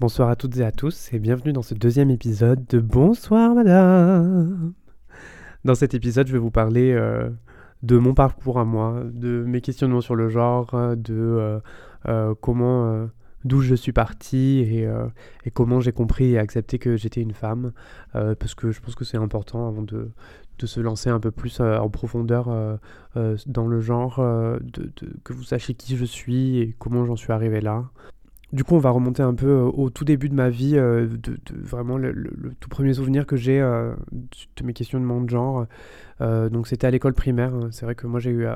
Bonsoir à toutes et à tous et bienvenue dans ce deuxième épisode de Bonsoir Madame. Dans cet épisode, je vais vous parler euh, de mon parcours à moi, de mes questionnements sur le genre, de euh, euh, comment, d'où je suis parti et, comment j'ai compris et accepté que j'étais une femme, parce que je pense que c'est important avant de, se lancer un peu plus en profondeur dans le genre, de, que vous sachiez qui je suis et comment j'en suis arrivé là. Du coup, on va remonter un peu euh, au tout début de ma vie, euh, de, vraiment le, tout premier souvenir que j'ai euh, de mes questionnements de genre. donc, c'était à l'école primaire. C'est vrai que moi, j'ai eu,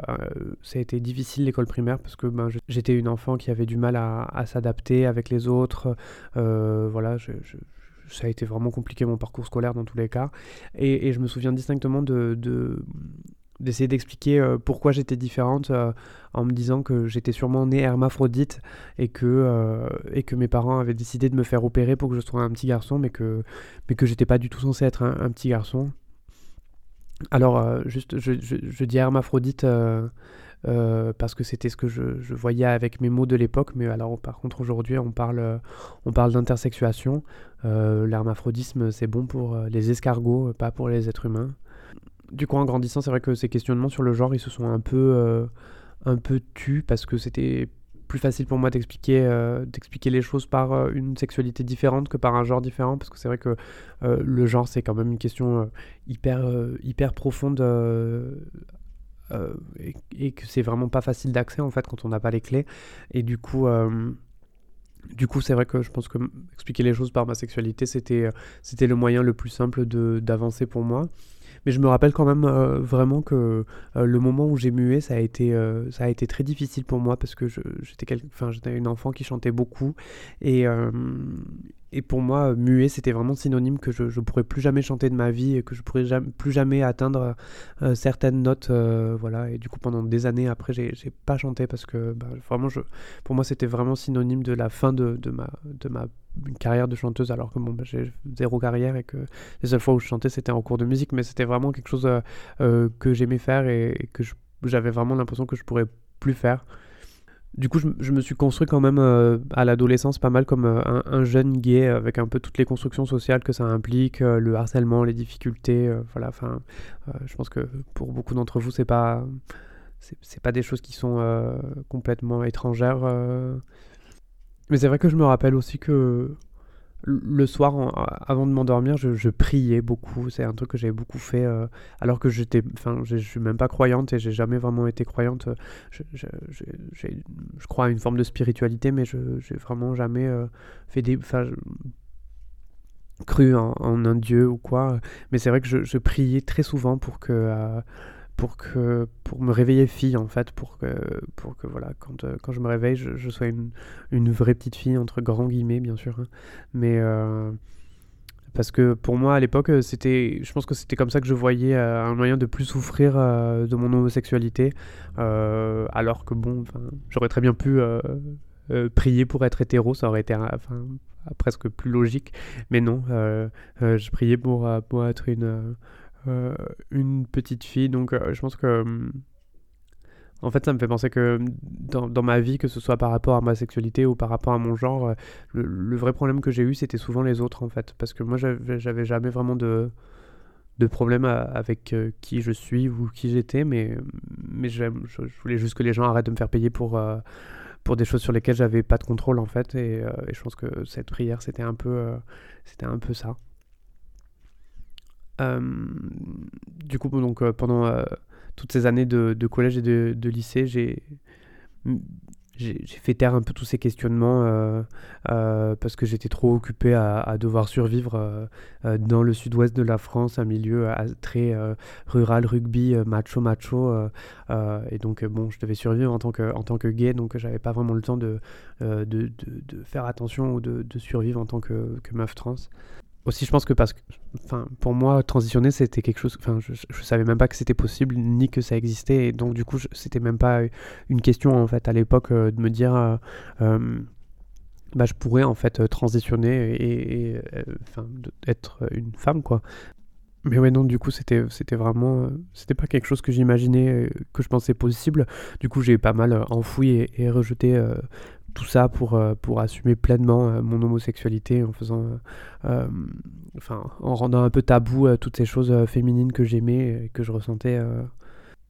ça a été difficile l'école primaire parce que ben, j'étais une enfant qui avait du mal à, s'adapter avec les autres. voilà, ça a été vraiment compliqué mon parcours scolaire dans tous les cas. Et, je me souviens distinctement de d'essayer d'expliquer euh, pourquoi j'étais différente euh, en me disant que j'étais sûrement née hermaphrodite et que, euh, et que mes parents avaient décidé de me faire opérer pour que je sois un petit garçon, mais que, mais que j'étais pas du tout censé être un, petit garçon. Alors, juste, je, je, dis hermaphrodite parce que c'était ce que je, je, voyais avec mes mots de l'époque, mais alors par contre aujourd'hui on parle, on parle d'intersexuation. L'hermaphrodisme c'est bon pour les escargots, pas pour les êtres humains du coup, en grandissant, c'est vrai que ces questionnements sur le genre, ils se sont un peu, euh, un tus parce que c'était plus facile pour moi d'expliquer euh, les choses par euh, une sexualité différente que par un genre différent parce que c'est vrai que le genre c'est quand même une question hyper hyper profonde et, et, que c'est vraiment pas facile d'accès en fait quand on n'a pas les clés et du coup du coup, c'est vrai que je pense que expliquer les choses par ma sexualité, c'était, c'était le moyen le plus simple de, d'avancer pour moi. Mais je me rappelle quand même euh, vraiment que euh, le moment où j'ai mué, ça a été, euh, ça a été très difficile pour moi parce que j'étais une enfant qui chantait beaucoup. Et, et pour moi, muet, c'était vraiment synonyme que je ne pourrais plus jamais chanter de ma vie et que je pourrais jamais, plus jamais atteindre certaines notes. voilà. Et du coup, pendant des années après, j'ai pas chanté parce que bah, vraiment, je, pour moi, c'était vraiment synonyme de la fin de, de, ma, de ma une carrière de chanteuse alors que bon, bah, j'ai zéro carrière et que les seules fois où je chantais c'était en cours de musique mais c'était vraiment quelque chose euh, euh, que j'aimais faire et, que j'avais vraiment l'impression que je pourrais plus faire. Du coup, je, me suis construit quand même euh, à l'adolescence pas mal comme un, jeune gay avec un peu toutes les constructions sociales que ça implique, le harcèlement, les difficultés. voilà, enfin, je pense que pour beaucoup d'entre vous, c'est pas, c'est pas des choses qui sont complètement étrangères mais c'est vrai que je me rappelle aussi que le soir, avant de m'endormir, je, priais beaucoup. C'est un truc que j'avais beaucoup fait, euh, alors que j'étais, enfin, je suis même pas croyante et j'ai jamais vraiment été croyante. Je, je, crois à une forme de spiritualité, mais je j'ai vraiment jamais euh, fait des, cru en, un dieu ou quoi. Mais c'est vrai que je, priais très souvent pour que euh, pour que pour me réveiller fille en fait pour que pour que voilà quand, euh, quand je me réveille je, sois une, une, vraie petite fille entre grands guillemets bien sûr hein. mais euh, parce que pour moi à l'époque euh, c'était je pense que c'était comme ça que je voyais un moyen de plus souffrir de mon homosexualité alors que bon j'aurais très bien pu prier pour être hétéro ça aurait été presque plus logique mais non je priais pour, pour être une une petite fille. Donc euh, je pense que... Hum, en fait, ça me fait penser que hum, dans, dans, ma vie, que ce soit par rapport à ma sexualité ou par rapport à mon genre, euh, le, vrai problème que j'ai eu, c'était souvent les autres, en fait. Parce que moi, j'avais jamais vraiment de, de problème avec qui je suis ou qui j'étais, mais, mais je, je, voulais juste que les gens arrêtent de me faire payer pour, pour des choses sur lesquelles j'avais pas de contrôle, en fait. Et, et, je pense que cette prière, c'était un, c'était un peu ça. Euh, du coup, donc, euh, pendant euh, toutes ces années de, collège et de, lycée, j'ai j'ai fait taire un peu tous ces questionnements parce que j'étais trop occupé à, devoir survivre dans le sud-ouest de la France, un milieu très rural, rugby, macho, macho. et donc, bon, je devais survivre en tant que, en tant que gay, donc j'avais pas vraiment le temps de, de, de, faire attention ou de, survivre en tant que, que meuf trans aussi je pense que parce que enfin pour moi transitionner c'était quelque chose enfin je, je, savais même pas que c'était possible ni que ça existait et donc du coup c'était même pas une question en fait à l'époque euh, de me dire euh, euh, bah je pourrais en fait transitionner et, enfin être une femme quoi. Mais ouais non du coup c'était c'était vraiment c'était pas quelque chose que j'imaginais que je pensais possible. Du coup j'ai pas mal enfoui et, et rejeté tout ça pour, pour assumer pleinement mon homosexualité en faisant, enfin, en rendant un peu tabou toutes ces choses féminines que j'aimais et que je ressentais.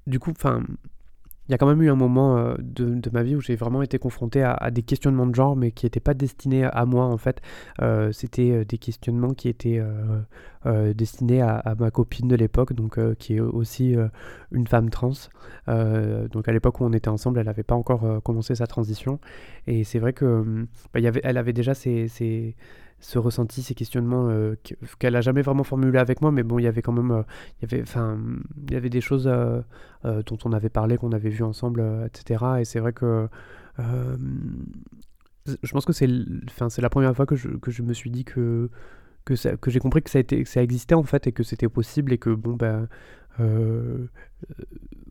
Du coup, enfin, il y a quand même eu un moment euh, de, ma vie où j'ai vraiment été confronté à, des questionnements de genre, mais qui n'étaient pas destinés à moi en fait. Euh, c'était euh, des questionnements qui étaient destinés à, ma copine de l'époque, donc qui est aussi une femme trans. donc à l'époque où on était ensemble, elle n'avait pas encore commencé sa transition, et c'est vrai que bah, y avait, elle avait déjà ses, ce ressenti, ces questionnements euh, qu'elle a jamais vraiment formulé avec moi, mais bon, il y avait quand même, euh, il y avait, enfin, il y avait des choses euh, dont on avait parlé, qu'on avait vu ensemble, etc. Et c'est vrai que je pense que c'est, enfin, c'est la première fois que je, que je me suis dit que que, ça, que j'ai compris que ça, été, que ça existait en fait et que c'était possible et que bon ben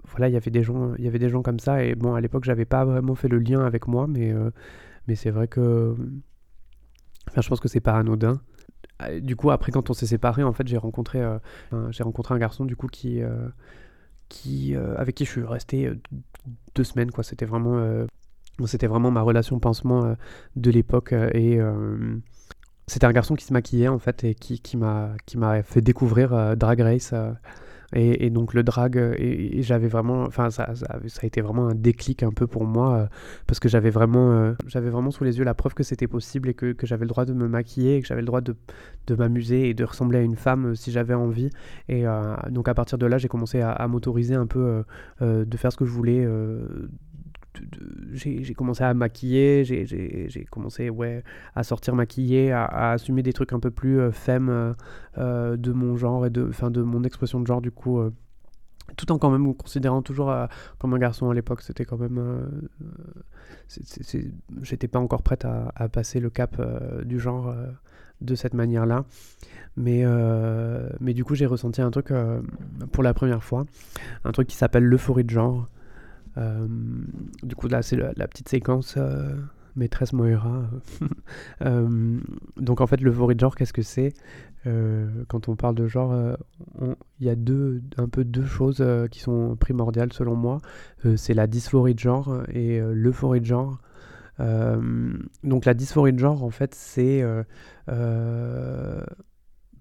voilà il y avait des gens il y avait des gens comme ça et bon à l'époque j'avais pas vraiment fait le lien avec moi mais mais c'est vrai que Enfin, je pense que c'est pas anodin. Euh, du coup, après, quand on s'est séparés, en fait, j'ai rencontré, euh, rencontré un garçon du coup qui, euh, qui, avec qui je suis resté deux semaines. Quoi, c'était vraiment, c'était vraiment ma relation pansement de l'époque et c'était un garçon qui se maquillait en fait et qui, qui m'a fait découvrir Drag Race. Et, donc le drag, euh, et, j'avais vraiment, enfin ça, ça, a été vraiment un déclic un peu pour moi, euh, parce que j'avais vraiment, euh, j'avais vraiment sous les yeux la preuve que c'était possible et que, que j'avais le droit de me maquiller, que j'avais le droit de, de m'amuser et de ressembler à une femme si j'avais envie. Et donc à partir de là, j'ai commencé à, à m'autoriser un peu de faire ce que je voulais j'ai commencé à maquiller, j'ai commencé ouais, à sortir maquillé, à, assumer des trucs un peu plus euh, femme euh, de mon genre et de, fin, de mon expression de genre du coup. Euh, tout en quand même me considérant toujours comme un garçon à l'époque, c'était quand même... J'étais pas encore prête à, à, passer le cap du genre de cette manière-là. Mais, mais du coup, j'ai ressenti un truc pour la première fois, un truc qui s'appelle l'euphorie de genre. Euh, du coup, là, c'est la, petite séquence euh, maîtresse Moira. Euh, donc, en fait, le genre, qu'est-ce que c'est? Quand on parle de genre, il y a deux, un peu deux choses qui sont primordiales selon moi. c'est la dysphorie de genre et l'euphorie de genre. donc, la dysphorie de genre, en fait, c'est.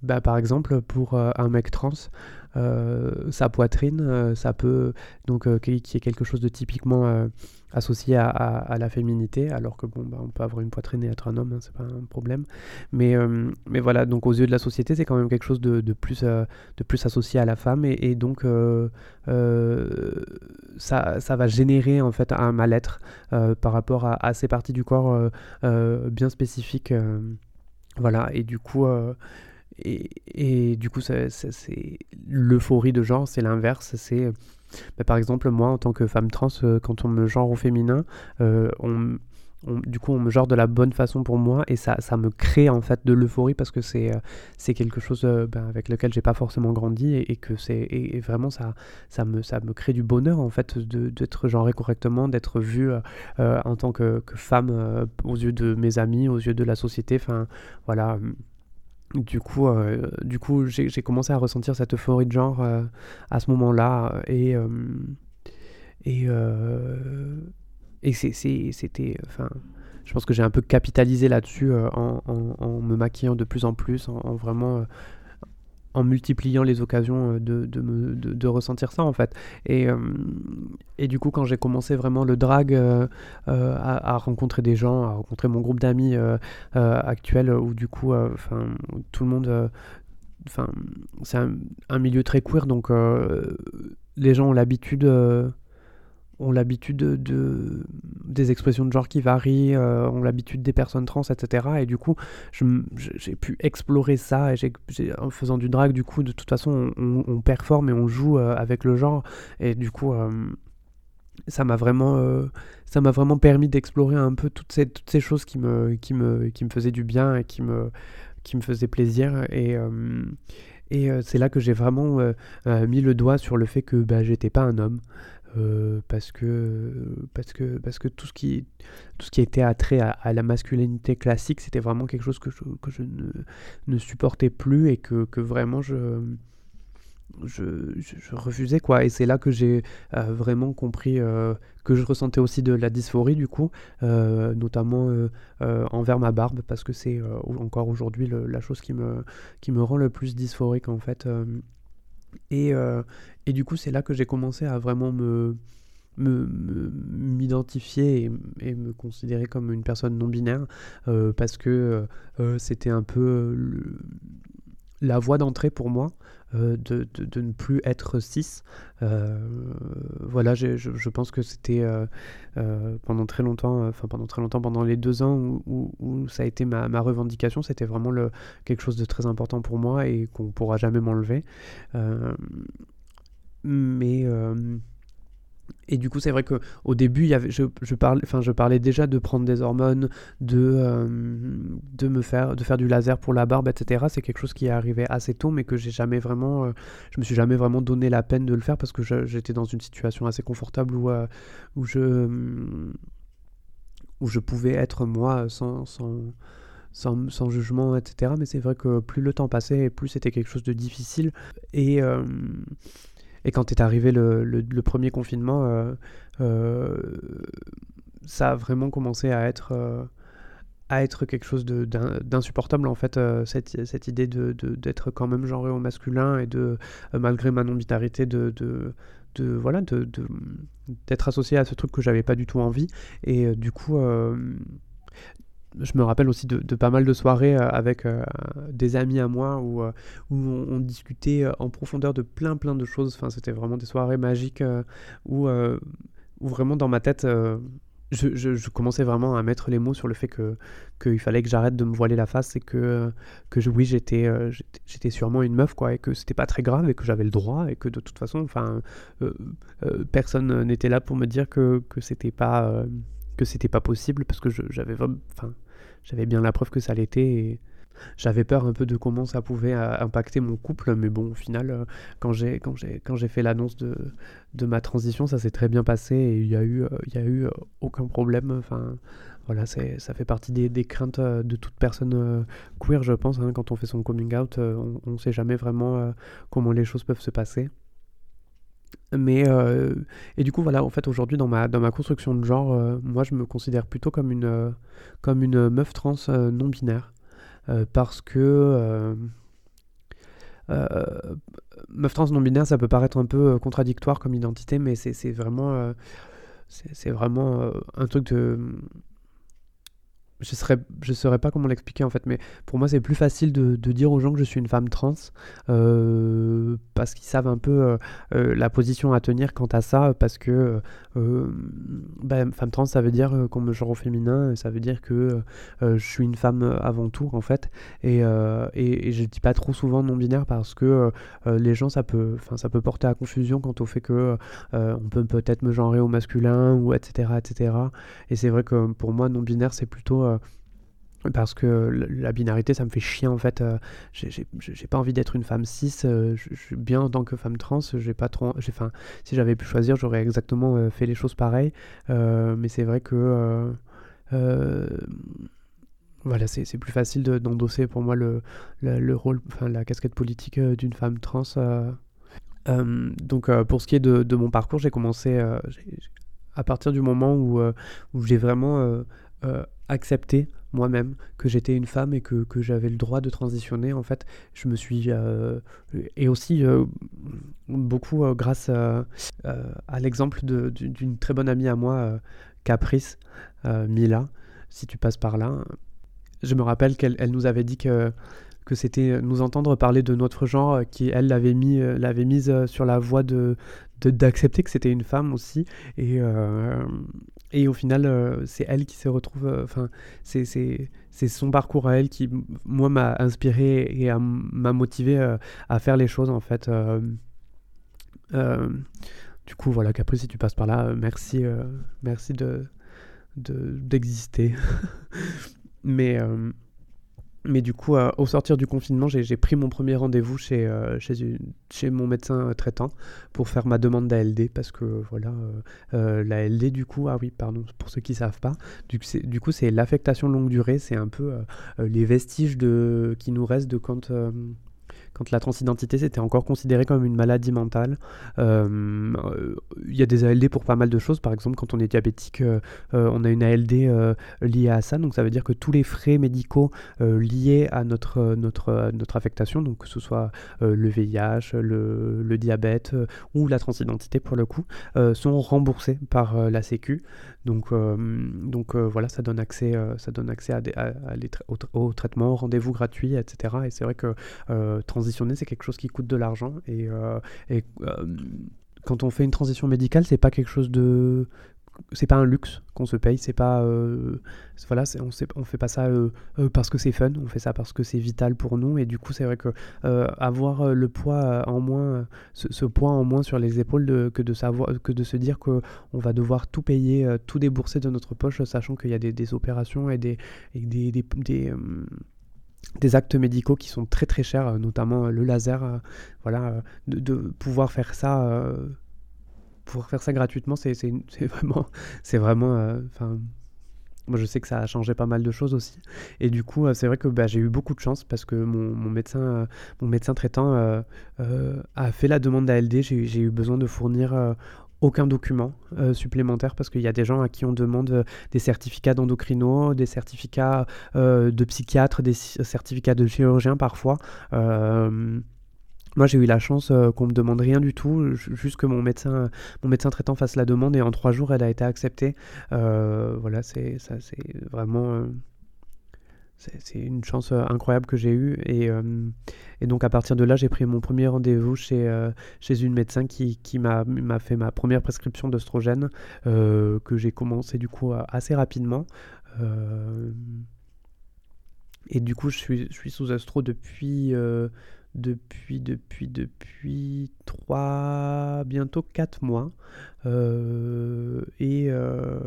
Bah, par exemple, pour un mec trans, sa poitrine, euh, ça peut donc euh, qui, est quelque chose de typiquement associé à, la féminité, alors que bon, bah, on peut avoir une poitrine et être un homme, hein, c'est pas un problème. Mais, mais voilà, donc aux yeux de la société, c'est quand même quelque chose de, de plus, de plus associé à la femme, et, donc ça, ça, va générer en fait un mal-être par rapport à, ces parties du corps bien spécifiques. voilà, et du coup, et, du coup, c'est l'euphorie de genre, c'est l'inverse. C'est bah, par exemple moi, en tant que femme trans, euh, quand on me genre au féminin, euh, on, du coup, on me genre de la bonne façon pour moi et ça, ça me crée en fait de l'euphorie parce que c'est euh, c'est quelque chose ben, avec lequel j'ai pas forcément grandi et, que c'est et, vraiment ça, ça, me, ça me crée du bonheur en fait d'être genré correctement, d'être vu en tant que, que femme aux yeux de mes amis, aux yeux de la société. Enfin, voilà du coup, euh, du coup j'ai commencé à ressentir cette euphorie de genre euh, à ce moment-là. Et, euh, et, et c'était. Enfin, je pense que j'ai un peu capitalisé là-dessus en, en, me maquillant de plus en plus, en vraiment en multipliant les occasions euh, de, de, ressentir ça en fait. Et, euh, et du coup quand j'ai commencé vraiment le drag euh, à, rencontrer des gens, à rencontrer mon groupe d'amis actuel où du coup enfin tout le monde... C'est un, milieu très queer, donc les gens ont l'habitude ont l'habitude de, des expressions de genre qui varient, euh, ont l'habitude des personnes trans, etc. Et du coup, j'ai pu explorer ça. Et en faisant du drag, du coup, de toute façon, on, performe et on joue euh, avec le genre. Et du coup, euh, ça m'a vraiment, ça m'a vraiment permis d'explorer un peu toutes ces, choses qui me, qui, me, qui me faisaient du bien et qui me, qui me faisaient plaisir. Et. et c'est là que j'ai vraiment mis le doigt sur le fait que bah, j'étais pas un homme, euh, parce que parce que parce que tout ce qui tout ce qui était attrait à, la masculinité classique c'était vraiment quelque chose que je, que je ne, supportais plus et que, que vraiment je je, refusais quoi. Et c'est là que j'ai vraiment compris que je ressentais aussi de la dysphorie du coup, notamment envers ma barbe, parce que c'est encore aujourd'hui la chose qui me, qui me rend le plus dysphorique en fait. Et, et, du coup, c'est là que j'ai commencé à vraiment me, m'identifier et, me considérer comme une personne non binaire euh, parce que euh, euh, c'était un peu la voie d'entrée pour moi de, de, ne plus être cis. voilà, je, je, pense que c'était pendant très longtemps, enfin pendant très longtemps, pendant les deux ans où, où, ça a été ma, ma revendication, c'était vraiment le, quelque chose de très important pour moi et qu'on pourra jamais m'enlever. mais et du coup, c'est vrai qu'au début, y avait, je, je, parlais, je parlais déjà de prendre des hormones, de, euh, de, me faire, de faire du laser pour la barbe, etc. C'est quelque chose qui est arrivé assez tôt, mais que j'ai jamais vraiment, euh, je me suis jamais vraiment donné la peine de le faire parce que j'étais dans une situation assez confortable où, euh, où, je, où je pouvais être moi sans, sans, sans, jugement, etc. Mais c'est vrai que plus le temps passait, plus c'était quelque chose de difficile. Et et quand est arrivé le, le, premier confinement, euh, euh, ça a vraiment commencé à être, euh, à être quelque chose d'insupportable, en fait, cette, cette, idée d'être de, quand même genré au masculin et de, malgré ma non-binarité, de, de, voilà, de, d'être associé à ce truc que j'avais pas du tout envie. Et du coup, je me rappelle aussi de, pas mal de soirées euh, avec euh, des amis à moi où, euh, où on, discutait en profondeur de plein plein de choses. Enfin, c'était vraiment des soirées magiques où, où vraiment dans ma tête, je, commençais vraiment à mettre les mots sur le fait que qu'il fallait que j'arrête de me voiler la face et que, que oui, j'étais j'étais sûrement une meuf quoi et que c'était pas très grave et que j'avais le droit et que de toute façon, enfin, personne n'était là pour me dire que, que c'était pas que c'était pas possible parce que j'avais enfin j'avais bien la preuve que ça l'était j'avais peur un peu de comment ça pouvait euh, impacter mon couple mais bon au final euh, quand j'ai quand j'ai quand j'ai fait l'annonce de, de ma transition ça s'est très bien passé et il y a eu euh, a eu aucun problème. Enfin voilà c'est ça fait partie des, des craintes de toute personne queer je pense hein. quand on fait son coming out on ne sait jamais vraiment comment les choses peuvent se passer. Mais et du coup voilà en fait aujourd'hui dans ma dans ma construction de genre moi je me considère plutôt comme une comme une meuf trans non binaire parce que meuf trans non binaire ça peut paraître un peu contradictoire comme identité mais c'est vraiment c'est vraiment un truc de je ne je saurais pas comment l'expliquer en fait, mais pour moi c'est plus facile de, de, dire aux gens que je suis une femme trans euh, parce qu'ils savent un peu euh, euh, la position à tenir quant à ça, parce que bah, femme trans ça veut dire qu'on me genre au féminin, ça veut dire que je suis une femme avant tout en fait, et, et, et je dis pas trop souvent non binaire parce que les gens ça peut, ça peut porter à confusion quant au fait que on peut peut-être me genrer au masculin ou etc etc, et c'est vrai que pour moi non binaire c'est plutôt parce que la binarité ça me fait chier en fait euh, j'ai pas envie d'être une femme cis euh, je suis bien en tant que femme trans j'ai pas trop enfin si j'avais pu choisir j'aurais exactement euh, fait les choses pareilles mais c'est vrai que voilà c'est plus facile d'endosser pour moi le, le, rôle enfin la casquette politique d'une femme trans donc pour ce qui est de, de mon parcours j'ai commencé à partir du moment où, où j'ai vraiment accepté moi-même que j'étais une femme et que, que j'avais le droit de transitionner en fait je me suis euh, et aussi euh, beaucoup euh, grâce à, l'exemple d'une très bonne amie à moi Caprice Mila si tu passes par là je me rappelle qu'elle elle nous avait dit que que c'était nous entendre parler de notre genre qui elle l'avait mis l'avait mise sur la voie de d'accepter que c'était une femme aussi. Et et au final, euh, c'est elle qui se retrouve. Euh, enfin, c'est c'est son parcours à elle qui, moi, m'a inspiré et m'a motivé euh, à faire les choses, en fait. du coup, voilà, qu'après, si tu passes par là, merci, merci de d'exister. Mais mais du coup, euh, au sortir du confinement, j'ai pris mon premier rendez-vous chez, euh, chez, mon médecin euh, traitant pour faire ma demande d'ALD parce que voilà, l'ALD du coup, ah oui, pardon, pour ceux qui ne savent pas, du, coup, c'est l'affectation longue durée, c'est un peu les vestiges de, qui nous restent de quand quand la transidentité c'était encore considéré comme une maladie mentale. Il y a des ALD pour pas mal de choses. Par exemple, quand on est diabétique, on a une ALD liée à ça. Donc ça veut dire que tous les frais médicaux liés à notre, notre, notre affectation, donc que ce soit le VIH, le, diabète ou la transidentité pour le coup, sont remboursés par la Sécu. Donc, donc voilà, ça donne accès, ça donne accès à, à, au, traitement, au rendez-vous gratuit, etc. Et c'est vrai que c'est quelque chose qui coûte de l'argent. Et, et quand on fait une transition médicale, c'est pas quelque chose de c'est pas un luxe qu'on se paye, c'est pas euh, voilà, on, fait pas ça euh, euh, parce que c'est fun, on fait ça parce que c'est vital pour nous et du coup c'est vrai que avoir le poids en moins, ce, poids en moins sur les épaules que de savoir, que de se dire que on va devoir tout payer, tout débourser de notre poche, sachant qu'il y a des, opérations et des, des, actes médicaux qui sont très très chers, notamment le laser, voilà, de, pouvoir faire ça faire ça gratuitement, c'est vraiment, c'est vraiment, euh, enfin. moi, je sais que ça a changé pas mal de choses aussi. Et du coup, euh, c'est vrai que bah, j'ai eu beaucoup de chance parce que mon, mon médecin, euh, mon médecin traitant a fait la demande d'ALD. J'ai eu besoin de fournir aucun document supplémentaire parce qu'il y a des gens à qui on demande des certificats d'endocrino, des certificats de psychiatre, des certificats de chirurgien parfois. Moi, j'ai eu la chance qu'on euh, me demande rien du tout, juste que mon médecin, mon médecin traitant fasse la demande et en trois jours, elle a été acceptée. Euh, voilà, c'est ça, c'est vraiment, euh, c'est une chance incroyable que j'ai eue et, et, donc à partir de là, j'ai pris mon premier rendez-vous chez chez une médecin qui, qui m'a fait ma première prescription d'oestrogène que j'ai commencé du coup assez rapidement. et du coup, je suis, sous astro depuis depuis, depuis, depuis 3, bientôt 4 mois. Euh, et, euh,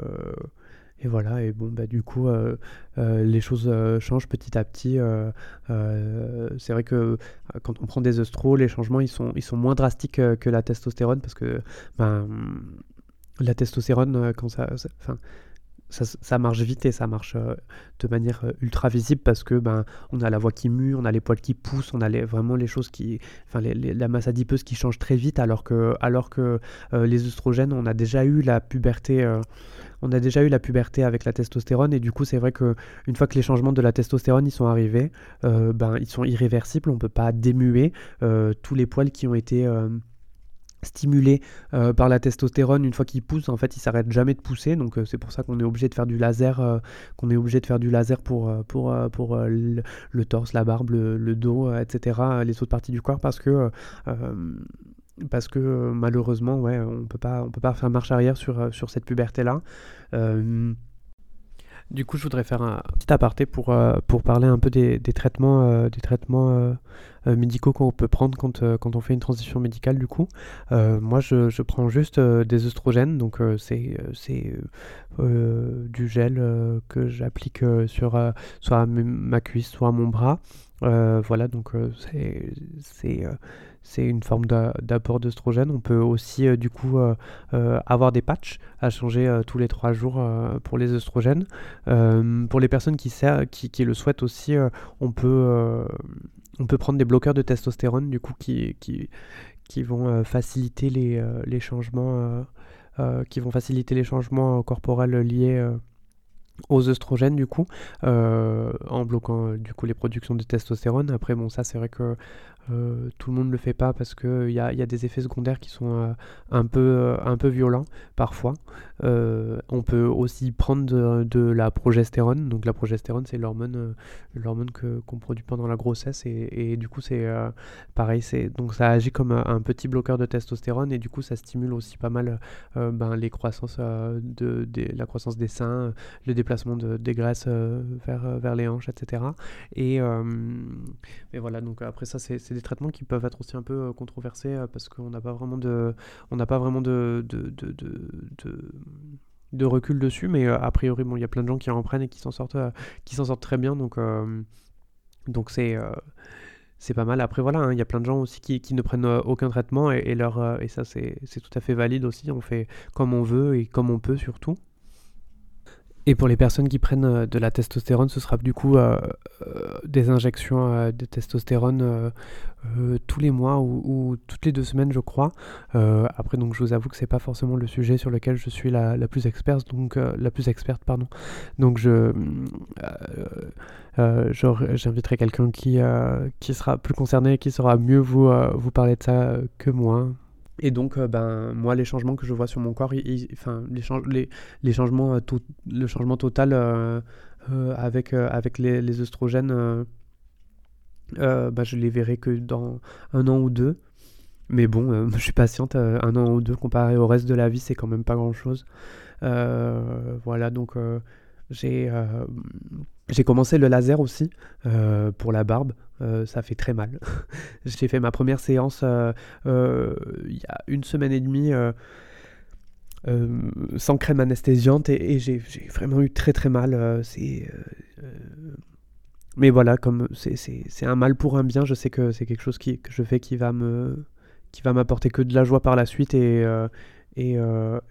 et voilà, et bon, bah, du coup, euh, les choses changent petit à petit. c'est vrai que quand on prend des œstraux, les changements, ils sont, moins drastiques que la testostérone parce que ben, la testostérone, quand ça, enfin, ça, marche vite et ça marche euh, de manière euh, ultra visible parce que ben on a la voix qui mue, on a les poils qui poussent, on a vraiment les choses qui, la masse adipeuse qui change très vite alors que alors que euh, les œstrogènes, on a déjà eu la puberté. on a déjà eu la puberté avec la testostérone et du coup c'est vrai que une fois que les changements de la testostérone ils sont arrivés, ben ils sont irréversibles, on peut pas démuer tous les poils qui ont été stimulé euh, par la testostérone. Une fois qu'il pousse en fait il s'arrête jamais de pousser. Donc euh, c'est pour ça qu'on est obligé de faire du laser euh, qu'on est obligé de faire du laser pour pour pour le, torse la barbe le, dos etc les autres parties du corps parce que parce que malheureusement ouais on peut pas on peut pas faire marche arrière sur sur cette puberté là du coup, je voudrais faire un petit aparté pour, pour parler un peu des, des traitements, des traitements euh, médicaux qu'on peut prendre quand, euh, quand on fait une transition médicale du coup. Euh, moi je, je, prends juste des œstrogènes, donc c'est du gel que j'applique sur soit ma cuisse, soit mon bras. Voilà, donc c'est c'est une forme d'apport d'œstrogène. On peut aussi du coup avoir des patchs à changer tous les trois jours pour les œstrogènes. pour les personnes qui, qui, qui le souhaitent aussi, on peut on peut prendre des bloqueurs de testostérone du coup qui, qui, qui vont euh, faciliter les, euh, les changements euh, qui vont faciliter les changements corporels liés aux œstrogènes du coup en bloquant du coup les productions de testostérone. Après bon ça c'est vrai que euh, tout le monde ne le fait pas parce qu'il y a, y a, des effets secondaires qui sont euh, un, peu, euh, un peu violents parfois. on peut aussi prendre de, la progestérone. Donc la progestérone, c'est l'hormone l'hormone qu'on produit pendant la grossesse et, du coup c'est pareil. Donc ça agit comme un, petit bloqueur de testostérone et du coup ça stimule aussi pas mal ben, les croissances de, la croissance des seins, le déplacement de, des graisses vers, vers les hanches, etc. Et, et voilà, donc après ça c'est des traitements qui peuvent être aussi un peu euh, controversés euh, parce qu'on n'a pas vraiment de, on n'a pas vraiment de, de, de, recul dessus, mais euh, a priori, bon, il y a plein de gens qui en prennent et qui s'en sortent, qui s'en sortent très bien, donc donc c'est c'est pas mal. Après, voilà, hein, il y a plein de gens aussi qui, qui ne prennent aucun traitement et, et leur, et ça, c'est tout à fait valide aussi. On fait comme on veut et comme on peut surtout. Et pour les personnes qui prennent euh, de la testostérone, ce sera du coup euh, euh, des injections de testostérone tous les mois ou, toutes les deux semaines, je crois. après, donc, je vous avoue que c'est pas forcément le sujet sur lequel je suis la, plus experte, donc la plus experte, pardon. Donc, je j'inviterai quelqu'un qui qui sera plus concerné, qui saura mieux vous vous parler de ça que moi. Et donc, euh, ben, moi, les changements que je vois sur mon corps, enfin, les, les, les, changements, euh, tout, le changement total euh, avec, avec les, les oestrogènes, ben, je les verrai que dans un an ou deux. Mais bon, je suis patiente, un an ou deux comparé au reste de la vie, c'est quand même pas grand-chose. voilà, donc j'ai j'ai commencé le laser aussi pour la barbe. Euh, ça fait très mal. J'ai fait ma première séance euh, euh, il y a une semaine et demie sans crème anesthésiante et, j'ai vraiment eu très très mal. c'est mais voilà, comme c'est un mal pour un bien, je sais que c'est quelque chose qui, que je fais qui va me qui va m'apporter que de la joie par la suite et et,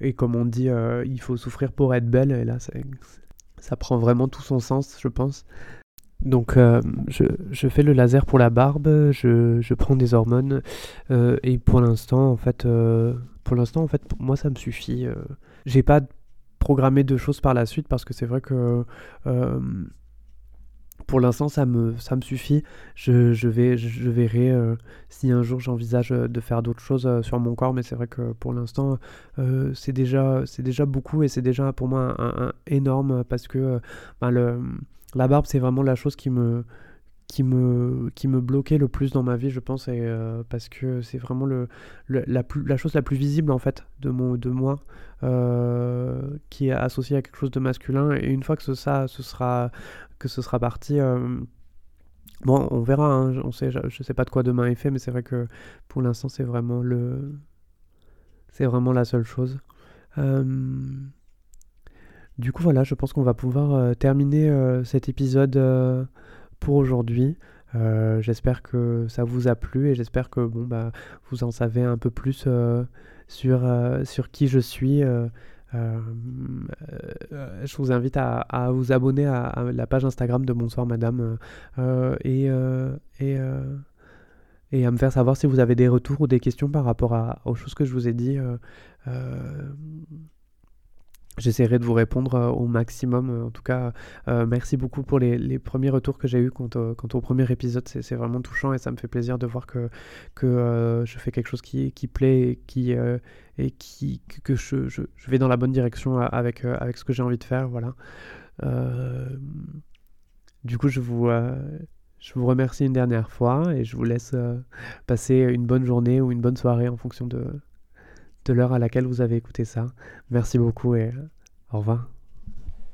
et, comme on dit, il faut souffrir pour être belle et là ça, ça prend vraiment tout son sens, je pense. Donc euh, je, fais le laser pour la barbe, je, prends des hormones euh, et pour l'instant en fait euh, pour l'instant en fait moi ça me suffit. J'ai pas programmé de choses par la suite parce que c'est vrai que pour l'instant ça me ça me suffit. Je, vais je, verrai si un jour j'envisage de faire d'autres choses sur mon corps mais c'est vrai que pour l'instant c'est déjà déjà beaucoup et c'est déjà pour moi un, énorme parce que ben, la barbe, c'est vraiment la chose qui me, qui me, qui me bloquait le plus dans ma vie, je pense, et, euh, parce que c'est vraiment le, la, plus, la chose la plus visible en fait de, mon, de moi, euh, qui est associée à quelque chose de masculin. Et une fois que ça, ce sera, que ce sera parti, euh, bon, on verra. Hein, on sait, je, ne sais pas de quoi demain est fait, mais c'est vrai que pour l'instant, c'est vraiment le, c'est vraiment la seule chose. Du coup, voilà, je pense qu'on va pouvoir euh, terminer euh, cet épisode euh, pour aujourd'hui. j'espère que ça vous a plu et j'espère que bon, bah, vous en savez un peu plus sur, sur qui je suis. Je vous invite à, vous abonner à, la page Instagram de Bonsoir Madame et, et, à me faire savoir si vous avez des retours ou des questions par rapport à, aux choses que je vous ai dit. J'essaierai de vous répondre euh, au maximum. Euh, en tout cas, euh, merci beaucoup pour les, premiers retours que j'ai eus quant, au premier épisode. C'est vraiment touchant et ça me fait plaisir de voir que, que je fais quelque chose qui, qui plaît et, qui, et qui, que je, je, vais dans la bonne direction avec, avec ce que j'ai envie de faire. Voilà. du coup, je vous, je vous remercie une dernière fois et je vous laisse passer une bonne journée ou une bonne soirée en fonction de, de l'heure à laquelle vous avez écouté ça. Merci beaucoup et au revoir.